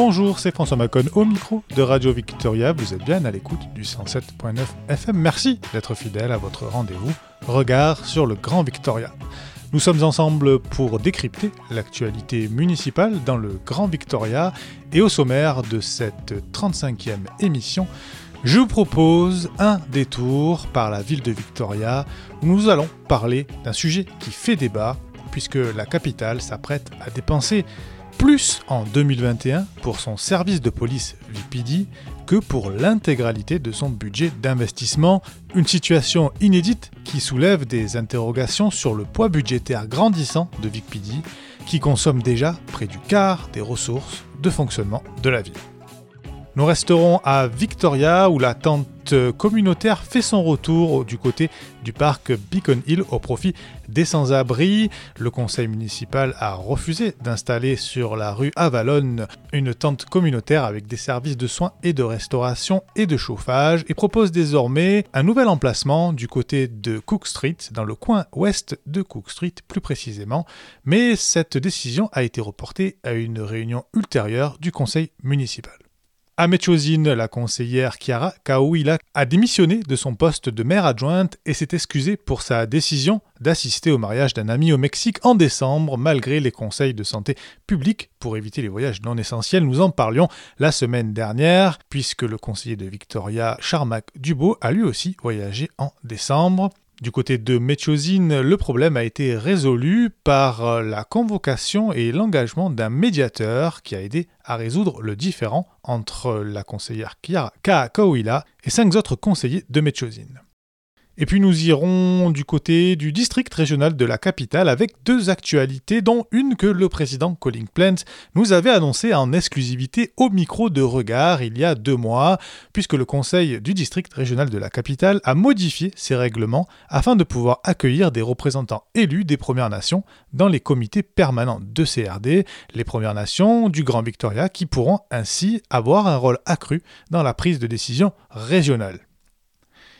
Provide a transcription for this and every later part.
Bonjour, c'est François Macon au micro de Radio Victoria. Vous êtes bien à l'écoute du 107.9 FM. Merci d'être fidèle à votre rendez-vous Regard sur le Grand Victoria. Nous sommes ensemble pour décrypter l'actualité municipale dans le Grand Victoria et au sommaire de cette 35e émission, je vous propose un détour par la ville de Victoria où nous allons parler d'un sujet qui fait débat puisque la capitale s'apprête à dépenser plus en 2021 pour son service de police VPD que pour l'intégralité de son budget d'investissement, une situation inédite qui soulève des interrogations sur le poids budgétaire grandissant de VPD qui consomme déjà près du quart des ressources de fonctionnement de la ville. Nous resterons à Victoria où la tente communautaire fait son retour du côté du parc Beacon Hill au profit des sans-abri. Le conseil municipal a refusé d'installer sur la rue Avalon une tente communautaire avec des services de soins et de restauration et de chauffage et propose désormais un nouvel emplacement du côté de Cook Street, dans le coin ouest de Cook Street plus précisément. Mais cette décision a été reportée à une réunion ultérieure du conseil municipal. À Metchosine, la conseillère Chiara Kaouila a démissionné de son poste de maire adjointe et s'est excusée pour sa décision d'assister au mariage d'un ami au Mexique en décembre, malgré les conseils de santé publique pour éviter les voyages non essentiels. Nous en parlions la semaine dernière, puisque le conseiller de Victoria, Charmac Dubo, a lui aussi voyagé en décembre. Du côté de Metchosine, le problème a été résolu par la convocation et l'engagement d'un médiateur qui a aidé à résoudre le différend entre la conseillère Kiara Kaakouila et cinq autres conseillers de Metchosine. Et puis nous irons du côté du district régional de la capitale avec deux actualités, dont une que le président Colin Plant nous avait annoncée en exclusivité au micro de regard il y a deux mois, puisque le conseil du district régional de la capitale a modifié ses règlements afin de pouvoir accueillir des représentants élus des Premières Nations dans les comités permanents de CRD, les Premières Nations du Grand Victoria, qui pourront ainsi avoir un rôle accru dans la prise de décision régionale.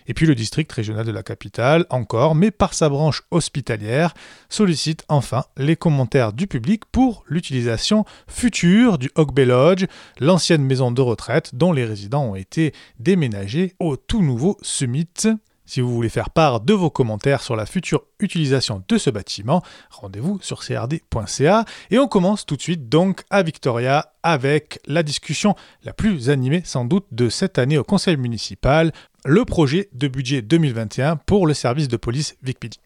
Et puis le district régional de la capitale, encore, mais par sa branche hospitalière, sollicite enfin les commentaires du public pour l'utilisation future du Bay Lodge, l'ancienne maison de retraite dont les résidents ont été déménagés au tout nouveau Summit. Si vous voulez faire part de vos commentaires sur la future utilisation de ce bâtiment, rendez-vous sur crd.ca. Et on commence tout de suite donc à Victoria avec la discussion la plus animée sans doute de cette année au conseil municipal, le projet de budget 2021 pour le service de police VicPD.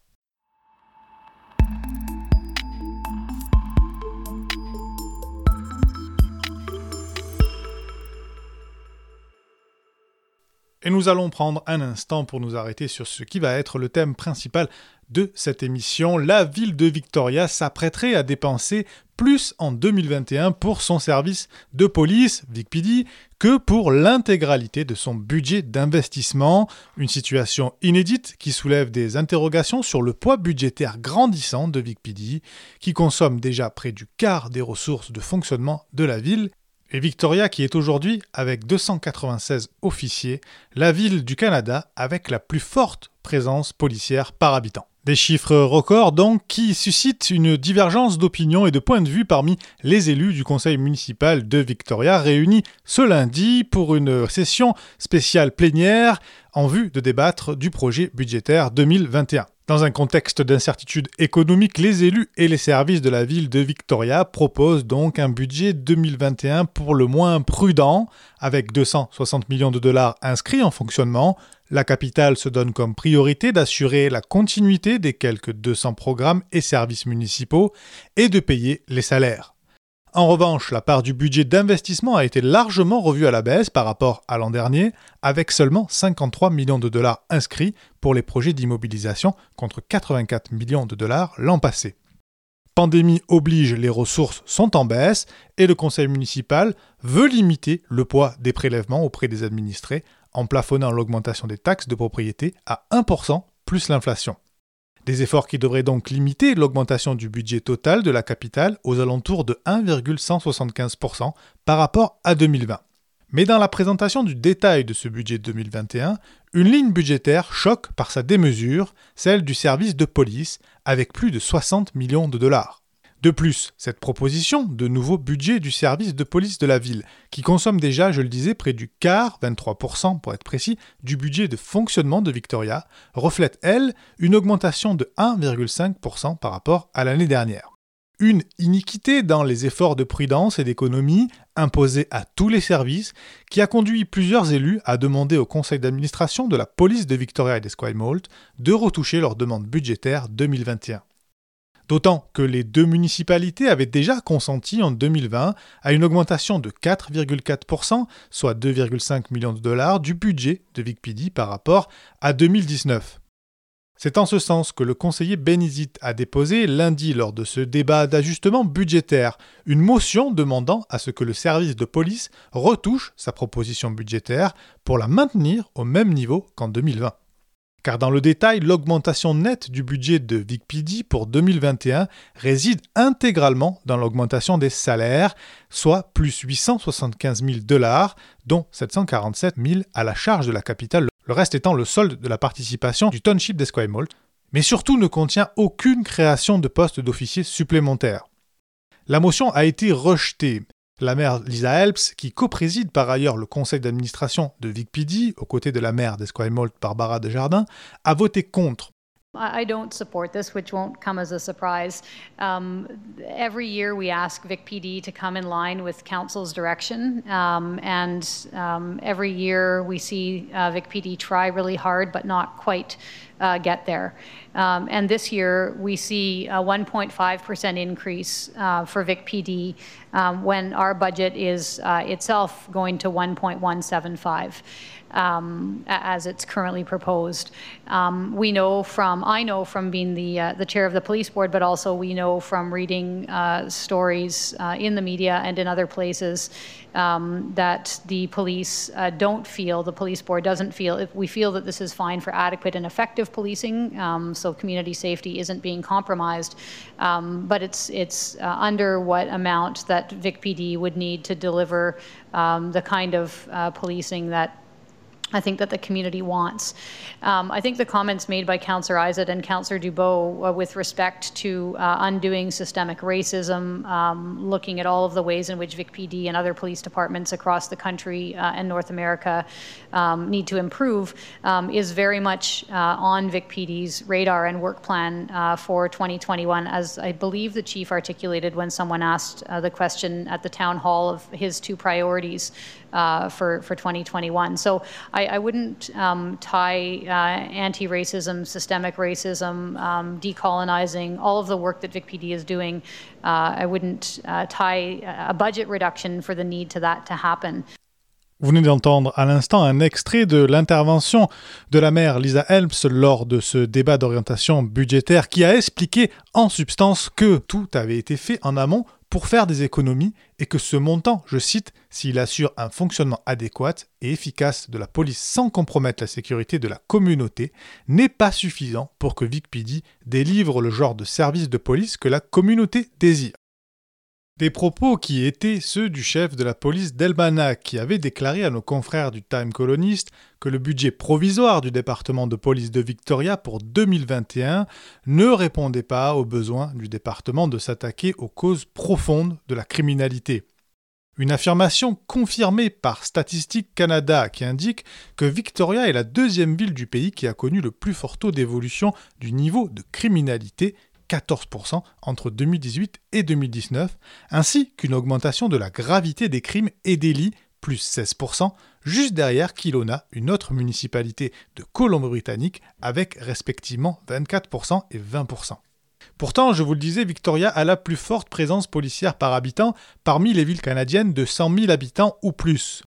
Et nous allons prendre un instant pour nous arrêter sur ce qui va être le thème principal de cette émission. La ville de Victoria s'apprêterait à dépenser plus en 2021 pour son service de police, VicPD, que pour l'intégralité de son budget d'investissement. Une situation inédite qui soulève des interrogations sur le poids budgétaire grandissant de VicPD, qui consomme déjà près du quart des ressources de fonctionnement de la ville et Victoria qui est aujourd'hui, avec 296 officiers, la ville du Canada avec la plus forte présence policière par habitant. Des chiffres records donc qui suscitent une divergence d'opinion et de points de vue parmi les élus du conseil municipal de Victoria réunis ce lundi pour une session spéciale plénière en vue de débattre du projet budgétaire 2021. Dans un contexte d'incertitude économique, les élus et les services de la ville de Victoria proposent donc un budget 2021 pour le moins prudent, avec 260 millions de dollars inscrits en fonctionnement. La capitale se donne comme priorité d'assurer la continuité des quelques 200 programmes et services municipaux et de payer les salaires. En revanche, la part du budget d'investissement a été largement revue à la baisse par rapport à l'an dernier, avec seulement 53 millions de dollars inscrits pour les projets d'immobilisation contre 84 millions de dollars l'an passé. Pandémie oblige, les ressources sont en baisse et le conseil municipal veut limiter le poids des prélèvements auprès des administrés en plafonnant l'augmentation des taxes de propriété à 1% plus l'inflation. Des efforts qui devraient donc limiter l'augmentation du budget total de la capitale aux alentours de 1,175% par rapport à 2020. Mais dans la présentation du détail de ce budget 2021, une ligne budgétaire choque par sa démesure, celle du service de police, avec plus de 60 millions de dollars. De plus, cette proposition de nouveau budget du service de police de la ville, qui consomme déjà, je le disais, près du quart, 23% pour être précis, du budget de fonctionnement de Victoria, reflète, elle, une augmentation de 1,5% par rapport à l'année dernière. Une iniquité dans les efforts de prudence et d'économie imposés à tous les services qui a conduit plusieurs élus à demander au conseil d'administration de la police de Victoria et d'Esquimalt de retoucher leur demande budgétaire 2021. D'autant que les deux municipalités avaient déjà consenti en 2020 à une augmentation de 4,4%, soit 2,5 millions de dollars, du budget de VicPD par rapport à 2019. C'est en ce sens que le conseiller Benizit a déposé lundi lors de ce débat d'ajustement budgétaire une motion demandant à ce que le service de police retouche sa proposition budgétaire pour la maintenir au même niveau qu'en 2020. Car dans le détail, l'augmentation nette du budget de VicPD pour 2021 réside intégralement dans l'augmentation des salaires, soit plus 875 000 dollars, dont 747 000 à la charge de la capitale, le reste étant le solde de la participation du township d'Esquimalt, mais surtout ne contient aucune création de postes d'officiers supplémentaires. La motion a été rejetée, la maire Lisa Helps, qui co-préside par ailleurs le conseil d'administration de VicPD, aux côtés de la maire d'Esquimalt Barbara Desjardins, a voté contre. I don't support this, which won't come as a surprise. Um, every year we ask VicPD to come in line with Council's direction, um, and um, every year we see uh, VicPD try really hard but not quite uh, get there. Um, and this year, we see a 1.5% increase uh, for Vic PD um, when our budget is uh, itself going to 1.175. Um, as it's currently proposed. Um, we know from, I know from being the, uh, the chair of the police board, but also we know from reading uh, stories uh, in the media and in other places um, that the police uh, don't feel, the police board doesn't feel, if we feel that this is fine for adequate and effective policing, so community safety isn't being compromised, um, but it's, it's uh, under what amount that VicPD would need to deliver um, the kind of uh, policing that I think that the community wants. Um, I think the comments made by Councillor Izett and Councillor Dubois uh, with respect to uh, undoing systemic racism, um, looking at all of the ways in which VicPD and other police departments across the country uh, and North America um, need to improve, um, is very much uh, on VicPD's radar and work plan uh, for 2021, as I believe the chief articulated when someone asked uh, the question at the town hall of his two priorities uh, for, for 2021. So I, I wouldn't um, tie uh, anti-racism, systemic racism, um, decolonizing, all of the work that VicPD is doing, uh, I wouldn't uh, tie a budget reduction for the need to that to happen. Vous venez d'entendre à l'instant un extrait de l'intervention de la maire Lisa Helms lors de ce débat d'orientation budgétaire qui a expliqué en substance que tout avait été fait en amont pour faire des économies et que ce montant, je cite, s'il assure un fonctionnement adéquat et efficace de la police sans compromettre la sécurité de la communauté, n'est pas suffisant pour que VicPD délivre le genre de service de police que la communauté désire. Des propos qui étaient ceux du chef de la police d'Elbana, qui avait déclaré à nos confrères du Time Colonist que le budget provisoire du département de police de Victoria pour 2021 ne répondait pas aux besoins du département de s'attaquer aux causes profondes de la criminalité. Une affirmation confirmée par Statistique Canada qui indique que Victoria est la deuxième ville du pays qui a connu le plus fort taux d'évolution du niveau de criminalité 14% entre 2018 et 2019, ainsi qu'une augmentation de la gravité des crimes et délits, plus 16%, juste derrière Kilona, une autre municipalité de Colombie-Britannique, avec respectivement 24% et 20%. Pourtant, je vous le disais, Victoria a la plus forte présence policière par habitant parmi les villes canadiennes de 100 000 habitants ou plus.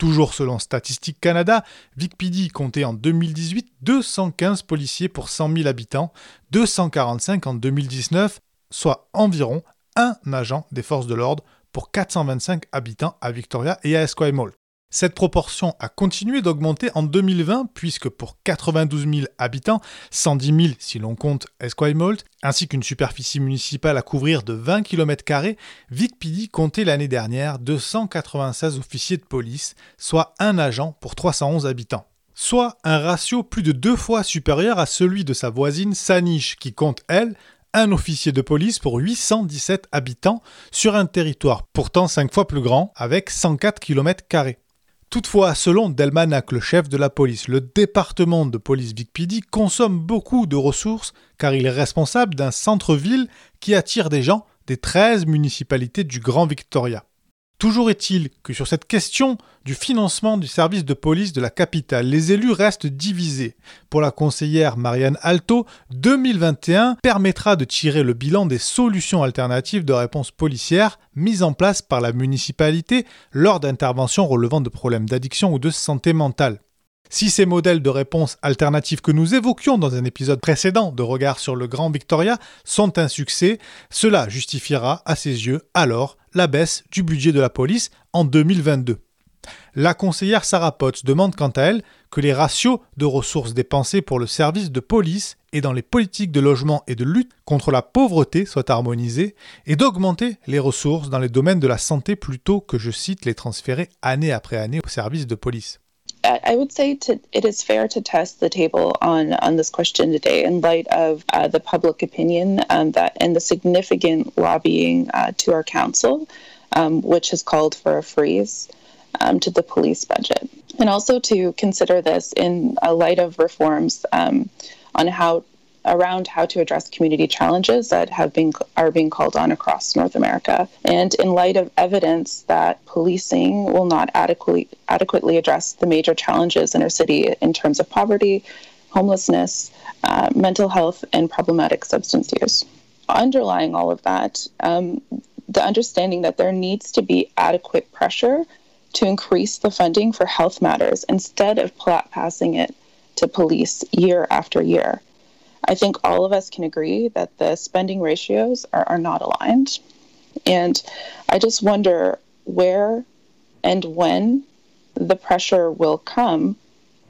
Toujours selon Statistique Canada, VicPD comptait en 2018 215 policiers pour 100 000 habitants, 245 en 2019, soit environ un agent des forces de l'ordre pour 425 habitants à Victoria et à Esquimalt. Cette proportion a continué d'augmenter en 2020 puisque pour 92 000 habitants, 110 000 si l'on compte Esquimalt, ainsi qu'une superficie municipale à couvrir de 20 km, VicPD comptait l'année dernière 296 officiers de police, soit un agent pour 311 habitants. Soit un ratio plus de deux fois supérieur à celui de sa voisine Saniche qui compte, elle, un officier de police pour 817 habitants sur un territoire pourtant 5 fois plus grand avec 104 km. Toutefois, selon Delmanac, le chef de la police, le département de police VicPD consomme beaucoup de ressources car il est responsable d'un centre-ville qui attire des gens des 13 municipalités du Grand Victoria. Toujours est-il que sur cette question du financement du service de police de la capitale, les élus restent divisés. Pour la conseillère Marianne Alto, 2021 permettra de tirer le bilan des solutions alternatives de réponse policière mises en place par la municipalité lors d'interventions relevant de problèmes d'addiction ou de santé mentale. Si ces modèles de réponse alternatives que nous évoquions dans un épisode précédent de Regard sur le Grand Victoria sont un succès, cela justifiera à ses yeux alors la baisse du budget de la police en 2022. La conseillère Sarah Potts demande quant à elle que les ratios de ressources dépensées pour le service de police et dans les politiques de logement et de lutte contre la pauvreté soient harmonisés et d'augmenter les ressources dans les domaines de la santé plutôt que, je cite, les transférer année après année au service de police. I would say to, it is fair to test the table on, on this question today in light of uh, the public opinion um, that and the significant lobbying uh, to our council, um, which has called for a freeze um, to the police budget, and also to consider this in a light of reforms um, on how around how to address community challenges that have been are being called on across North America. And in light of evidence that policing will not adequately adequately address the major challenges in our city in terms of poverty, homelessness, uh, mental health, and problematic substance use. Underlying all of that, um, the understanding that there needs to be adequate pressure to increase the funding for health matters instead of passing it to police year after year. I think all of us can agree that the spending ratios are, are not aligned. And I just wonder where and when the pressure will come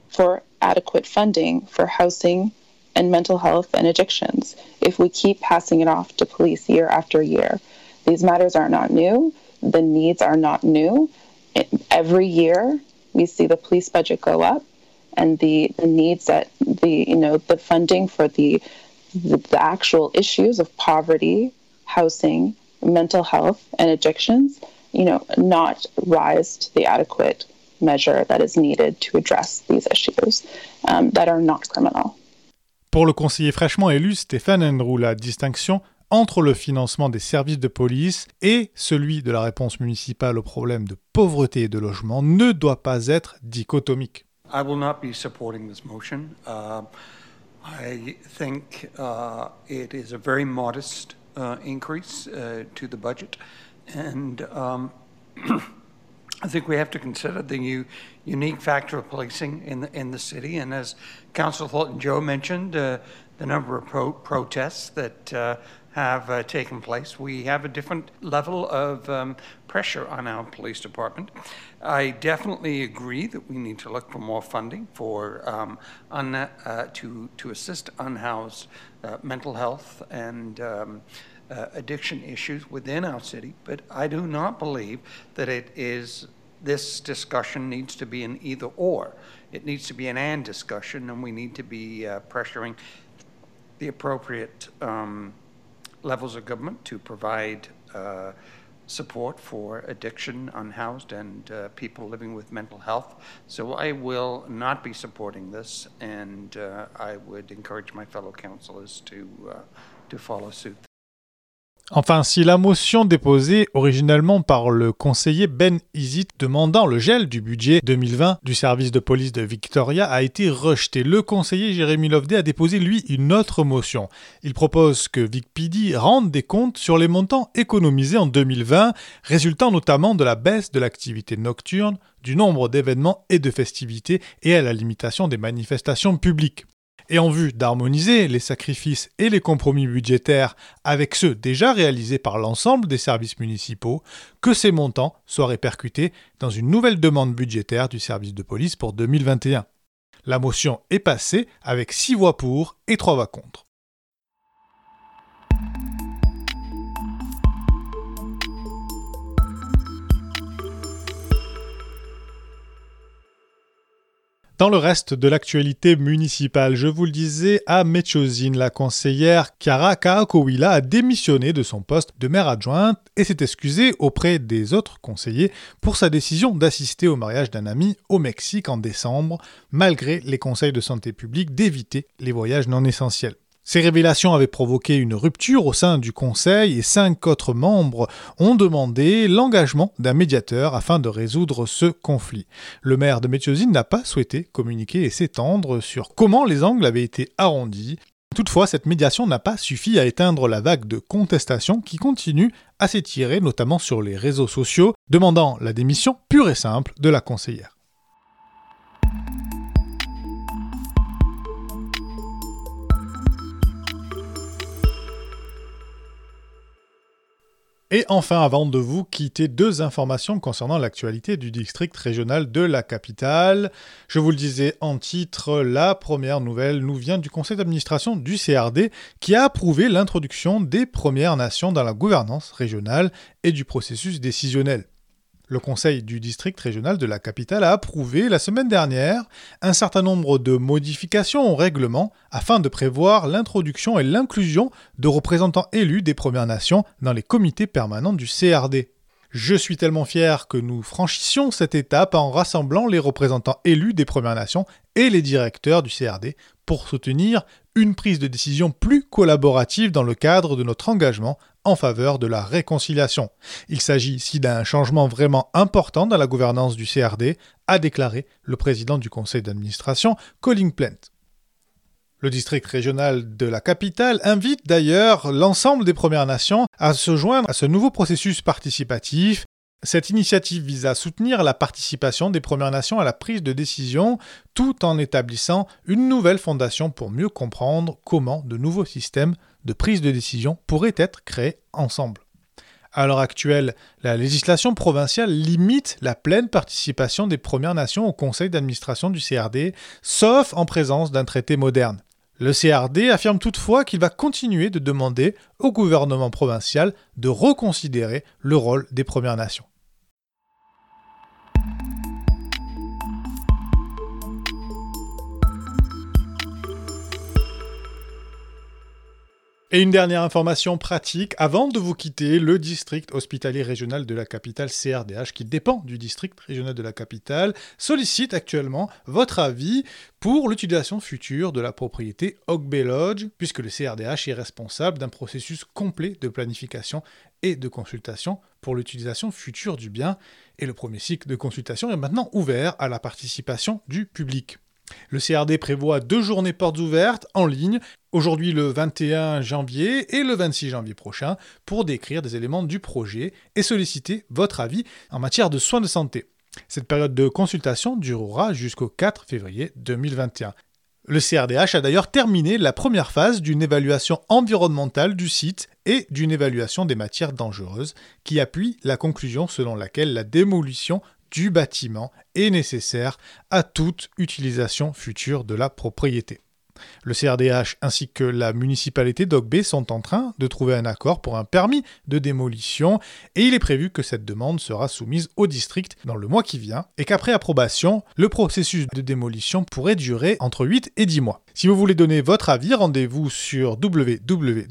for adequate funding for housing and mental health and addictions if we keep passing it off to police year after year. These matters are not new, the needs are not new. Every year, we see the police budget go up and the, the needs that the you know the funding for the, the, the actual issues of poverty, housing, mental health, and addictions, you know, not rise to the adequate measure that is needed to address these issues um, that are not criminal. Pour le conseiller fraîchement élu Stéphane Enrou, la distinction entre le financement des services de police et celui de la réponse municipale au problème de pauvreté et de logement ne doit pas être dichotomique. I will not be supporting this motion. Uh, I think uh, it is a very modest uh, increase uh, to the budget, and um, I think we have to consider the u- unique factor of policing in the, in the city. And as Councillor Thornton Joe mentioned, uh, the number of pro- protests that uh, have uh, taken place, we have a different level of um, pressure on our police department. I definitely agree that we need to look for more funding for um, un- uh, to to assist unhoused uh, mental health and. Um, uh, addiction issues within our city, but I do not believe that it is this discussion needs to be an either or. It needs to be an and discussion, and we need to be uh, pressuring the appropriate um, levels of government to provide uh, support for addiction, unhoused, and uh, people living with mental health. So I will not be supporting this, and uh, I would encourage my fellow councillors to uh, to follow suit. Enfin, si la motion déposée originellement par le conseiller Ben Isit demandant le gel du budget 2020 du service de police de Victoria a été rejetée, le conseiller Jérémy Loveday a déposé lui une autre motion. Il propose que VicPD rende des comptes sur les montants économisés en 2020, résultant notamment de la baisse de l'activité nocturne, du nombre d'événements et de festivités et à la limitation des manifestations publiques et en vue d'harmoniser les sacrifices et les compromis budgétaires avec ceux déjà réalisés par l'ensemble des services municipaux, que ces montants soient répercutés dans une nouvelle demande budgétaire du service de police pour 2021. La motion est passée avec 6 voix pour et 3 voix contre. Dans le reste de l'actualité municipale, je vous le disais, à Mechozine, la conseillère Chiara Kaakowila a démissionné de son poste de maire adjointe et s'est excusée auprès des autres conseillers pour sa décision d'assister au mariage d'un ami au Mexique en décembre, malgré les conseils de santé publique d'éviter les voyages non essentiels. Ces révélations avaient provoqué une rupture au sein du Conseil et cinq autres membres ont demandé l'engagement d'un médiateur afin de résoudre ce conflit. Le maire de Métiosine n'a pas souhaité communiquer et s'étendre sur comment les angles avaient été arrondis. Toutefois, cette médiation n'a pas suffi à éteindre la vague de contestation qui continue à s'étirer, notamment sur les réseaux sociaux, demandant la démission pure et simple de la conseillère. Et enfin, avant de vous quitter, deux informations concernant l'actualité du district régional de la capitale. Je vous le disais en titre, la première nouvelle nous vient du conseil d'administration du CRD qui a approuvé l'introduction des Premières Nations dans la gouvernance régionale et du processus décisionnel. Le Conseil du district régional de la capitale a approuvé la semaine dernière un certain nombre de modifications au règlement afin de prévoir l'introduction et l'inclusion de représentants élus des Premières Nations dans les comités permanents du CRD. Je suis tellement fier que nous franchissions cette étape en rassemblant les représentants élus des Premières Nations et les directeurs du CRD pour soutenir une prise de décision plus collaborative dans le cadre de notre engagement en faveur de la réconciliation. Il s'agit ici d'un changement vraiment important dans la gouvernance du CRD, a déclaré le président du conseil d'administration, Colin Plant. Le district régional de la capitale invite d'ailleurs l'ensemble des Premières Nations à se joindre à ce nouveau processus participatif cette initiative vise à soutenir la participation des Premières Nations à la prise de décision tout en établissant une nouvelle fondation pour mieux comprendre comment de nouveaux systèmes de prise de décision pourraient être créés ensemble. À l'heure actuelle, la législation provinciale limite la pleine participation des Premières Nations au conseil d'administration du CRD, sauf en présence d'un traité moderne. Le CRD affirme toutefois qu'il va continuer de demander au gouvernement provincial de reconsidérer le rôle des Premières Nations. Et une dernière information pratique, avant de vous quitter, le district hospitalier régional de la capitale CRDH, qui dépend du district régional de la capitale, sollicite actuellement votre avis pour l'utilisation future de la propriété Oak Bay Lodge, puisque le CRDH est responsable d'un processus complet de planification et de consultation pour l'utilisation future du bien, et le premier cycle de consultation est maintenant ouvert à la participation du public. Le CRD prévoit deux journées portes ouvertes en ligne, aujourd'hui le 21 janvier et le 26 janvier prochain, pour décrire des éléments du projet et solliciter votre avis en matière de soins de santé. Cette période de consultation durera jusqu'au 4 février 2021. Le CRDH a d'ailleurs terminé la première phase d'une évaluation environnementale du site et d'une évaluation des matières dangereuses qui appuie la conclusion selon laquelle la démolition du bâtiment est nécessaire à toute utilisation future de la propriété. Le CRDH ainsi que la municipalité d'Ogbe sont en train de trouver un accord pour un permis de démolition et il est prévu que cette demande sera soumise au district dans le mois qui vient et qu'après approbation, le processus de démolition pourrait durer entre 8 et 10 mois. Si vous voulez donner votre avis, rendez-vous sur www.crd.bc.ca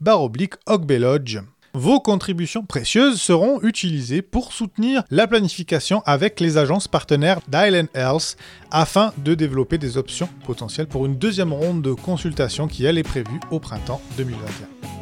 baroblique Lodge. Vos contributions précieuses seront utilisées pour soutenir la planification avec les agences partenaires d'Island Health afin de développer des options potentielles pour une deuxième ronde de consultation qui elle est prévue au printemps 2021.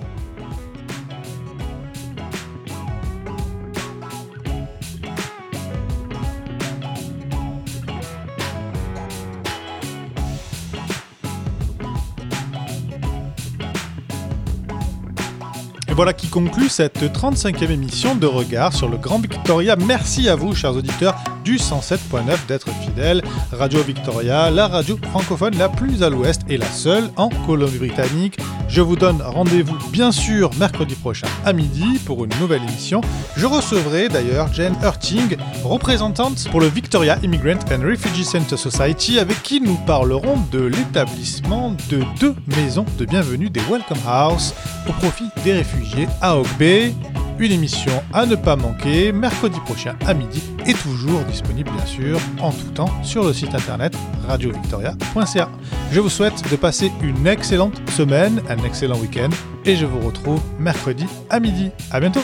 Voilà qui conclut cette 35e émission de Regard sur le Grand Victoria. Merci à vous, chers auditeurs du 107.9, d'être fidèles. Radio Victoria, la radio francophone la plus à l'ouest et la seule en Colombie-Britannique. Je vous donne rendez-vous, bien sûr, mercredi prochain à midi pour une nouvelle émission. Je recevrai d'ailleurs Jane Hurting, représentante pour le Victoria Immigrant and Refugee Center Society, avec qui nous parlerons de l'établissement de deux maisons de bienvenue des Welcome House au profit des réfugiés à Oak Bay. Une émission à ne pas manquer mercredi prochain à midi et toujours disponible bien sûr en tout temps sur le site internet radiovictoria.ca. Je vous souhaite de passer une excellente semaine, un excellent week-end et je vous retrouve mercredi à midi. À bientôt!